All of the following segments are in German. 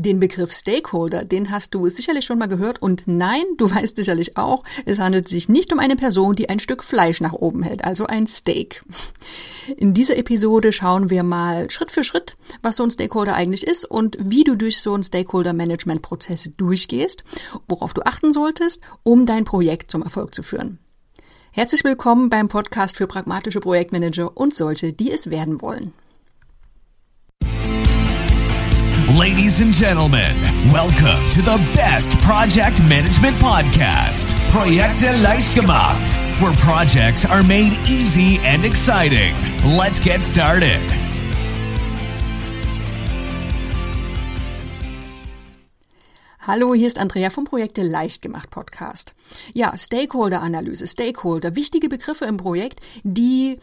Den Begriff Stakeholder, den hast du sicherlich schon mal gehört und nein, du weißt sicherlich auch, es handelt sich nicht um eine Person, die ein Stück Fleisch nach oben hält, also ein Steak. In dieser Episode schauen wir mal Schritt für Schritt, was so ein Stakeholder eigentlich ist und wie du durch so einen Stakeholder-Management-Prozess durchgehst, worauf du achten solltest, um dein Projekt zum Erfolg zu führen. Herzlich willkommen beim Podcast für pragmatische Projektmanager und solche, die es werden wollen. Ladies and gentlemen, welcome to the best project management podcast, Projekte leicht gemacht, where projects are made easy and exciting. Let's get started. Hallo, hier ist Andrea vom Projekte leicht gemacht Podcast. Ja, Stakeholder-Analyse, Stakeholder, wichtige Begriffe im Projekt, die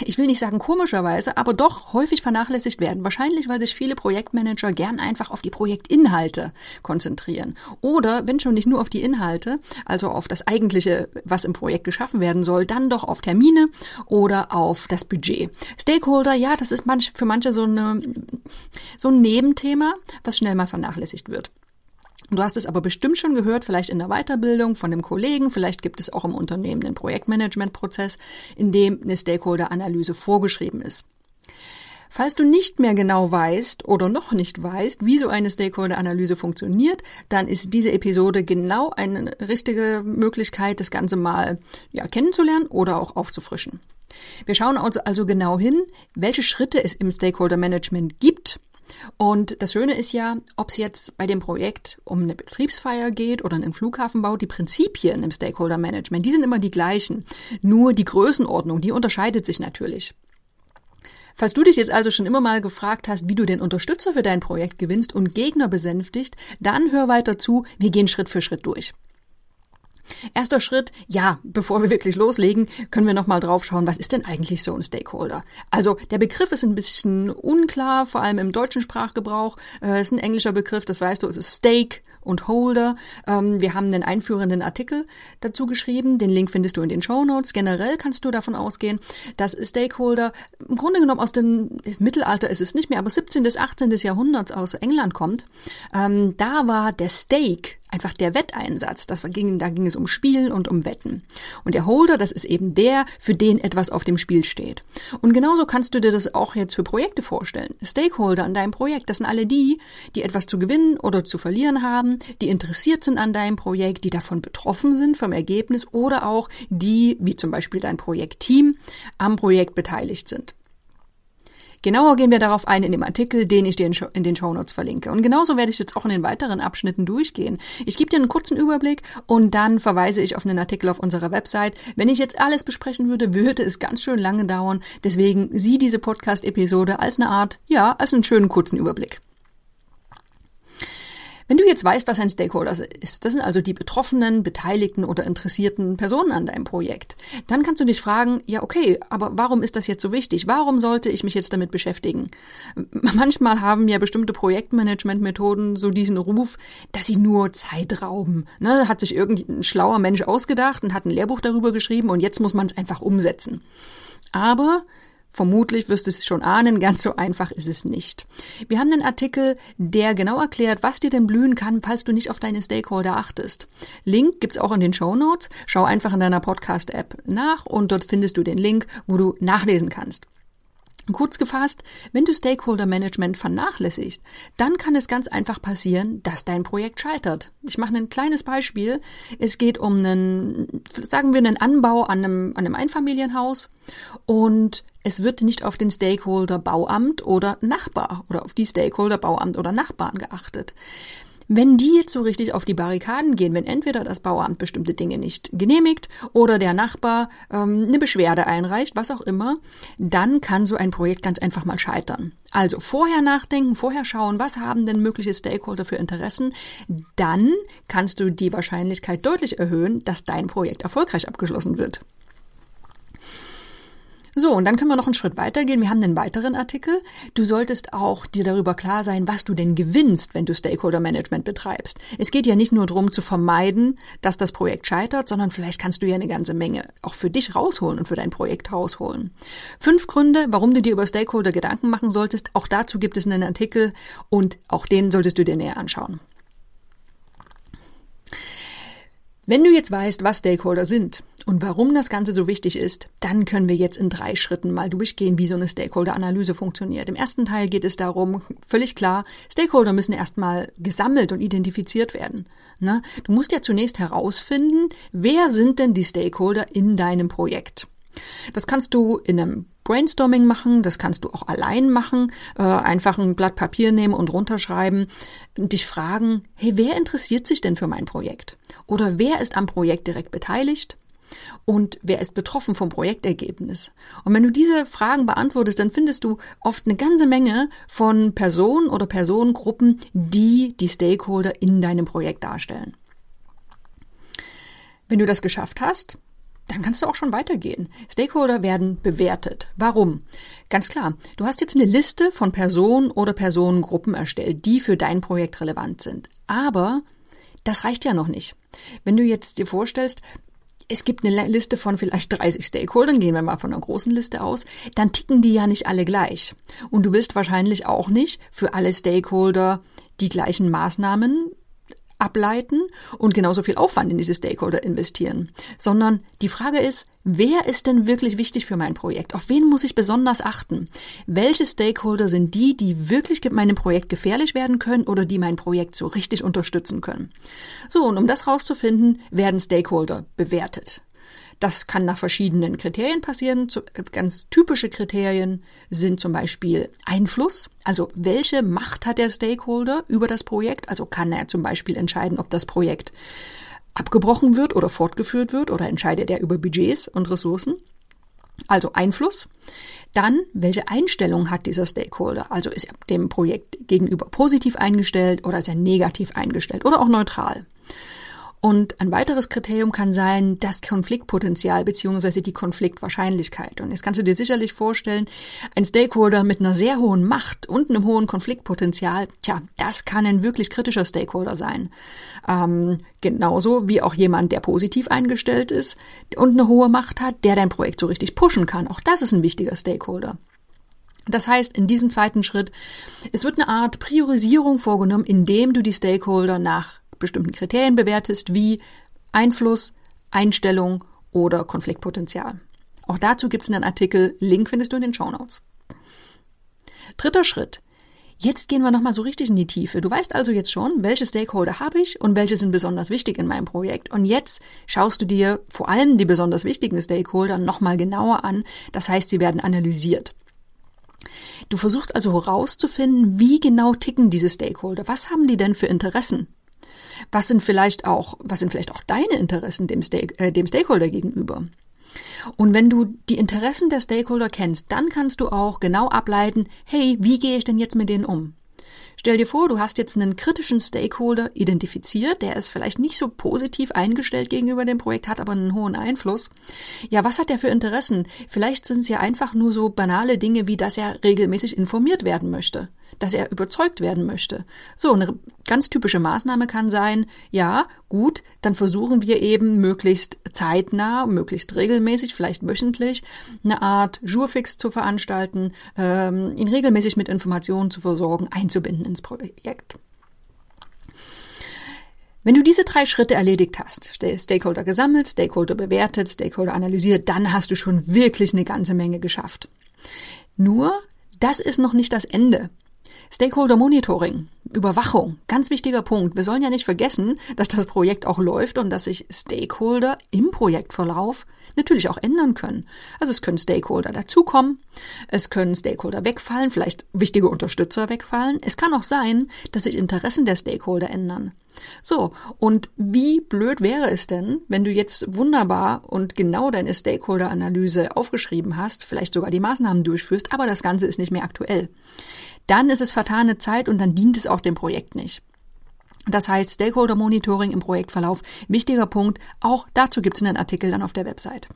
ich will nicht sagen komischerweise, aber doch häufig vernachlässigt werden. Wahrscheinlich, weil sich viele Projektmanager gern einfach auf die Projektinhalte konzentrieren. Oder, wenn schon nicht nur auf die Inhalte, also auf das eigentliche, was im Projekt geschaffen werden soll, dann doch auf Termine oder auf das Budget. Stakeholder, ja, das ist manch, für manche so, eine, so ein Nebenthema, was schnell mal vernachlässigt wird. Du hast es aber bestimmt schon gehört, vielleicht in der Weiterbildung von einem Kollegen, vielleicht gibt es auch im Unternehmen einen Projektmanagementprozess, in dem eine Stakeholder-Analyse vorgeschrieben ist. Falls du nicht mehr genau weißt oder noch nicht weißt, wie so eine Stakeholder-Analyse funktioniert, dann ist diese Episode genau eine richtige Möglichkeit, das Ganze mal ja, kennenzulernen oder auch aufzufrischen. Wir schauen also, also genau hin, welche Schritte es im Stakeholder-Management gibt und das Schöne ist ja, ob es jetzt bei dem Projekt um eine Betriebsfeier geht oder einen Flughafenbau, die Prinzipien im Stakeholder Management, die sind immer die gleichen. Nur die Größenordnung, die unterscheidet sich natürlich. Falls du dich jetzt also schon immer mal gefragt hast, wie du den Unterstützer für dein Projekt gewinnst und Gegner besänftigt, dann hör weiter zu, wir gehen Schritt für Schritt durch. Erster Schritt, ja, bevor wir wirklich loslegen, können wir nochmal drauf schauen, was ist denn eigentlich so ein Stakeholder? Also der Begriff ist ein bisschen unklar, vor allem im deutschen Sprachgebrauch. Es ist ein englischer Begriff, das weißt du, es ist Stake und Holder. Ähm, wir haben einen einführenden Artikel dazu geschrieben, den Link findest du in den Show Notes. Generell kannst du davon ausgehen, dass Stakeholder im Grunde genommen aus dem Mittelalter ist es nicht mehr, aber 17. bis 18. Jahrhunderts aus England kommt. Ähm, da war der Stake einfach der Wetteinsatz. Das ging, da ging es um Spielen und um Wetten. Und der Holder, das ist eben der, für den etwas auf dem Spiel steht. Und genauso kannst du dir das auch jetzt für Projekte vorstellen. Stakeholder an deinem Projekt, das sind alle die, die etwas zu gewinnen oder zu verlieren haben, die interessiert sind an deinem Projekt, die davon betroffen sind vom Ergebnis oder auch die, wie zum Beispiel dein Projektteam, am Projekt beteiligt sind. Genauer gehen wir darauf ein in dem Artikel, den ich dir in den Show Notes verlinke. Und genauso werde ich jetzt auch in den weiteren Abschnitten durchgehen. Ich gebe dir einen kurzen Überblick und dann verweise ich auf einen Artikel auf unserer Website. Wenn ich jetzt alles besprechen würde, würde es ganz schön lange dauern. Deswegen sieh diese Podcast-Episode als eine Art, ja, als einen schönen kurzen Überblick. Wenn du jetzt weißt, was ein Stakeholder ist, das sind also die betroffenen, beteiligten oder interessierten Personen an deinem Projekt, dann kannst du dich fragen, ja okay, aber warum ist das jetzt so wichtig? Warum sollte ich mich jetzt damit beschäftigen? Manchmal haben ja bestimmte Projektmanagementmethoden so diesen Ruf, dass sie nur Zeit rauben. Ne, hat sich irgendein schlauer Mensch ausgedacht und hat ein Lehrbuch darüber geschrieben und jetzt muss man es einfach umsetzen. Aber Vermutlich wirst du es schon ahnen, ganz so einfach ist es nicht. Wir haben einen Artikel, der genau erklärt, was dir denn blühen kann, falls du nicht auf deine Stakeholder achtest. Link gibt's auch in den Show Notes. Schau einfach in deiner Podcast-App nach und dort findest du den Link, wo du nachlesen kannst. Kurz gefasst, wenn du Stakeholder Management vernachlässigst, dann kann es ganz einfach passieren, dass dein Projekt scheitert. Ich mache ein kleines Beispiel. Es geht um einen, sagen wir, einen Anbau an einem, an einem Einfamilienhaus und es wird nicht auf den Stakeholder Bauamt oder Nachbar oder auf die Stakeholder Bauamt oder Nachbarn geachtet. Wenn die jetzt so richtig auf die Barrikaden gehen, wenn entweder das Bauamt bestimmte Dinge nicht genehmigt oder der Nachbar ähm, eine Beschwerde einreicht, was auch immer, dann kann so ein Projekt ganz einfach mal scheitern. Also vorher nachdenken, vorher schauen, was haben denn mögliche Stakeholder für Interessen, dann kannst du die Wahrscheinlichkeit deutlich erhöhen, dass dein Projekt erfolgreich abgeschlossen wird. So, und dann können wir noch einen Schritt weitergehen. Wir haben einen weiteren Artikel. Du solltest auch dir darüber klar sein, was du denn gewinnst, wenn du Stakeholder Management betreibst. Es geht ja nicht nur darum zu vermeiden, dass das Projekt scheitert, sondern vielleicht kannst du ja eine ganze Menge auch für dich rausholen und für dein Projekt rausholen. Fünf Gründe, warum du dir über Stakeholder Gedanken machen solltest. Auch dazu gibt es einen Artikel und auch den solltest du dir näher anschauen. Wenn du jetzt weißt, was Stakeholder sind und warum das Ganze so wichtig ist, dann können wir jetzt in drei Schritten mal durchgehen, wie so eine Stakeholder-Analyse funktioniert. Im ersten Teil geht es darum, völlig klar, Stakeholder müssen erstmal gesammelt und identifiziert werden. Ne? Du musst ja zunächst herausfinden, wer sind denn die Stakeholder in deinem Projekt. Das kannst du in einem Brainstorming machen, das kannst du auch allein machen, äh, einfach ein Blatt Papier nehmen und runterschreiben und dich fragen, hey, wer interessiert sich denn für mein Projekt? Oder wer ist am Projekt direkt beteiligt? Und wer ist betroffen vom Projektergebnis? Und wenn du diese Fragen beantwortest, dann findest du oft eine ganze Menge von Personen oder Personengruppen, die die Stakeholder in deinem Projekt darstellen. Wenn du das geschafft hast, dann kannst du auch schon weitergehen. Stakeholder werden bewertet. Warum? Ganz klar, du hast jetzt eine Liste von Personen oder Personengruppen erstellt, die für dein Projekt relevant sind. Aber das reicht ja noch nicht. Wenn du jetzt dir vorstellst, es gibt eine Liste von vielleicht 30 Stakeholdern, gehen wir mal von einer großen Liste aus, dann ticken die ja nicht alle gleich. Und du willst wahrscheinlich auch nicht für alle Stakeholder die gleichen Maßnahmen ableiten und genauso viel Aufwand in diese Stakeholder investieren, sondern die Frage ist, wer ist denn wirklich wichtig für mein Projekt? Auf wen muss ich besonders achten? Welche Stakeholder sind die, die wirklich meinem Projekt gefährlich werden können oder die mein Projekt so richtig unterstützen können? So, und um das rauszufinden, werden Stakeholder bewertet. Das kann nach verschiedenen Kriterien passieren. Ganz typische Kriterien sind zum Beispiel Einfluss, also welche Macht hat der Stakeholder über das Projekt? Also kann er zum Beispiel entscheiden, ob das Projekt abgebrochen wird oder fortgeführt wird oder entscheidet er über Budgets und Ressourcen? Also Einfluss. Dann, welche Einstellung hat dieser Stakeholder? Also ist er dem Projekt gegenüber positiv eingestellt oder ist er negativ eingestellt oder auch neutral? Und ein weiteres Kriterium kann sein das Konfliktpotenzial beziehungsweise die Konfliktwahrscheinlichkeit. Und jetzt kannst du dir sicherlich vorstellen, ein Stakeholder mit einer sehr hohen Macht und einem hohen Konfliktpotenzial, tja, das kann ein wirklich kritischer Stakeholder sein. Ähm, genauso wie auch jemand, der positiv eingestellt ist und eine hohe Macht hat, der dein Projekt so richtig pushen kann. Auch das ist ein wichtiger Stakeholder. Das heißt, in diesem zweiten Schritt, es wird eine Art Priorisierung vorgenommen, indem du die Stakeholder nach bestimmten Kriterien bewertest, wie Einfluss, Einstellung oder Konfliktpotenzial. Auch dazu gibt es einen Artikel, Link findest du in den Show Notes. Dritter Schritt. Jetzt gehen wir nochmal so richtig in die Tiefe. Du weißt also jetzt schon, welche Stakeholder habe ich und welche sind besonders wichtig in meinem Projekt. Und jetzt schaust du dir vor allem die besonders wichtigen Stakeholder nochmal genauer an. Das heißt, sie werden analysiert. Du versuchst also herauszufinden, wie genau ticken diese Stakeholder. Was haben die denn für Interessen? Was sind vielleicht auch, was sind vielleicht auch deine Interessen dem, Stake, äh, dem Stakeholder gegenüber? Und wenn du die Interessen der Stakeholder kennst, dann kannst du auch genau ableiten, hey, wie gehe ich denn jetzt mit denen um? Stell dir vor, du hast jetzt einen kritischen Stakeholder identifiziert, der ist vielleicht nicht so positiv eingestellt gegenüber dem Projekt, hat aber einen hohen Einfluss. Ja, was hat er für Interessen? Vielleicht sind es ja einfach nur so banale Dinge, wie dass er regelmäßig informiert werden möchte dass er überzeugt werden möchte. So, eine ganz typische Maßnahme kann sein, ja, gut, dann versuchen wir eben möglichst zeitnah, möglichst regelmäßig, vielleicht wöchentlich, eine Art Jurfix zu veranstalten, ähm, ihn regelmäßig mit Informationen zu versorgen, einzubinden ins Projekt. Wenn du diese drei Schritte erledigt hast, Stakeholder gesammelt, Stakeholder bewertet, Stakeholder analysiert, dann hast du schon wirklich eine ganze Menge geschafft. Nur, das ist noch nicht das Ende. Stakeholder Monitoring, Überwachung, ganz wichtiger Punkt. Wir sollen ja nicht vergessen, dass das Projekt auch läuft und dass sich Stakeholder im Projektverlauf natürlich auch ändern können. Also es können Stakeholder dazukommen, es können Stakeholder wegfallen, vielleicht wichtige Unterstützer wegfallen. Es kann auch sein, dass sich Interessen der Stakeholder ändern. So, und wie blöd wäre es denn, wenn du jetzt wunderbar und genau deine Stakeholder-Analyse aufgeschrieben hast, vielleicht sogar die Maßnahmen durchführst, aber das Ganze ist nicht mehr aktuell dann ist es vertane Zeit und dann dient es auch dem Projekt nicht. Das heißt, Stakeholder Monitoring im Projektverlauf, wichtiger Punkt, auch dazu gibt es einen Artikel dann auf der Website.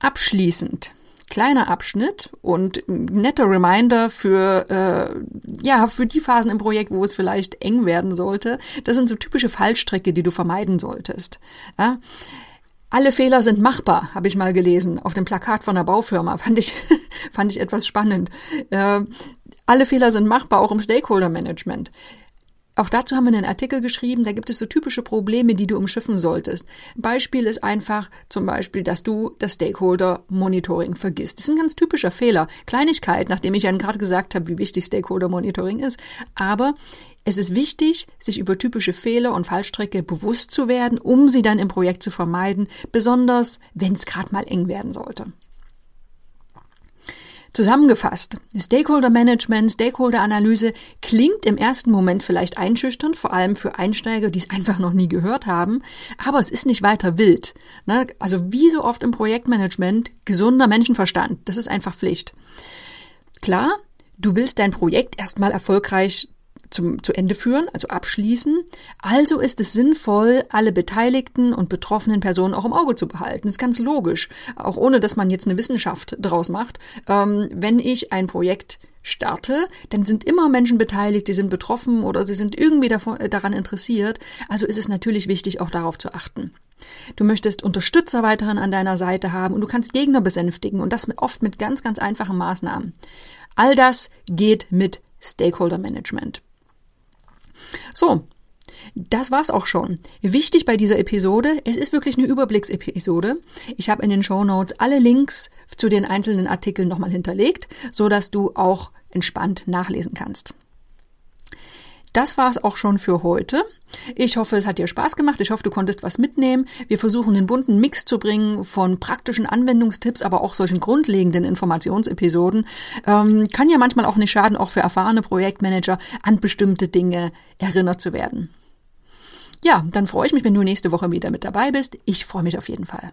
Abschließend kleiner Abschnitt und netter Reminder für äh, ja für die Phasen im Projekt, wo es vielleicht eng werden sollte. Das sind so typische Fallstricke, die du vermeiden solltest. Ja? Alle Fehler sind machbar, habe ich mal gelesen auf dem Plakat von der Baufirma. Fand ich fand ich etwas spannend. Äh, alle Fehler sind machbar, auch im Stakeholder Management. Auch dazu haben wir einen Artikel geschrieben, da gibt es so typische Probleme, die du umschiffen solltest. Beispiel ist einfach zum Beispiel, dass du das Stakeholder Monitoring vergisst. Das ist ein ganz typischer Fehler. Kleinigkeit, nachdem ich ja gerade gesagt habe, wie wichtig Stakeholder Monitoring ist. Aber es ist wichtig, sich über typische Fehler und Fallstrecke bewusst zu werden, um sie dann im Projekt zu vermeiden, besonders wenn es gerade mal eng werden sollte. Zusammengefasst, Stakeholder Management, Stakeholder Analyse klingt im ersten Moment vielleicht einschüchternd, vor allem für Einsteiger, die es einfach noch nie gehört haben, aber es ist nicht weiter wild. Ne? Also wie so oft im Projektmanagement, gesunder Menschenverstand, das ist einfach Pflicht. Klar, du willst dein Projekt erstmal erfolgreich zum, zu Ende führen, also abschließen. Also ist es sinnvoll, alle beteiligten und betroffenen Personen auch im Auge zu behalten. Das ist ganz logisch, auch ohne dass man jetzt eine Wissenschaft draus macht. Ähm, wenn ich ein Projekt starte, dann sind immer Menschen beteiligt, die sind betroffen oder sie sind irgendwie davon, äh, daran interessiert. Also ist es natürlich wichtig, auch darauf zu achten. Du möchtest Unterstützer weiterhin an deiner Seite haben und du kannst Gegner besänftigen und das oft mit ganz, ganz einfachen Maßnahmen. All das geht mit Stakeholder Management. So, das war's auch schon. Wichtig bei dieser Episode, es ist wirklich eine Überblicksepisode. Ich habe in den Show Notes alle Links zu den einzelnen Artikeln nochmal hinterlegt, so dass du auch entspannt nachlesen kannst. Das war's auch schon für heute. Ich hoffe, es hat dir Spaß gemacht. Ich hoffe, du konntest was mitnehmen. Wir versuchen einen bunten Mix zu bringen von praktischen Anwendungstipps, aber auch solchen grundlegenden Informationsepisoden. Ähm, kann ja manchmal auch nicht schaden, auch für erfahrene Projektmanager an bestimmte Dinge erinnert zu werden. Ja, dann freue ich mich, wenn du nächste Woche wieder mit dabei bist. Ich freue mich auf jeden Fall.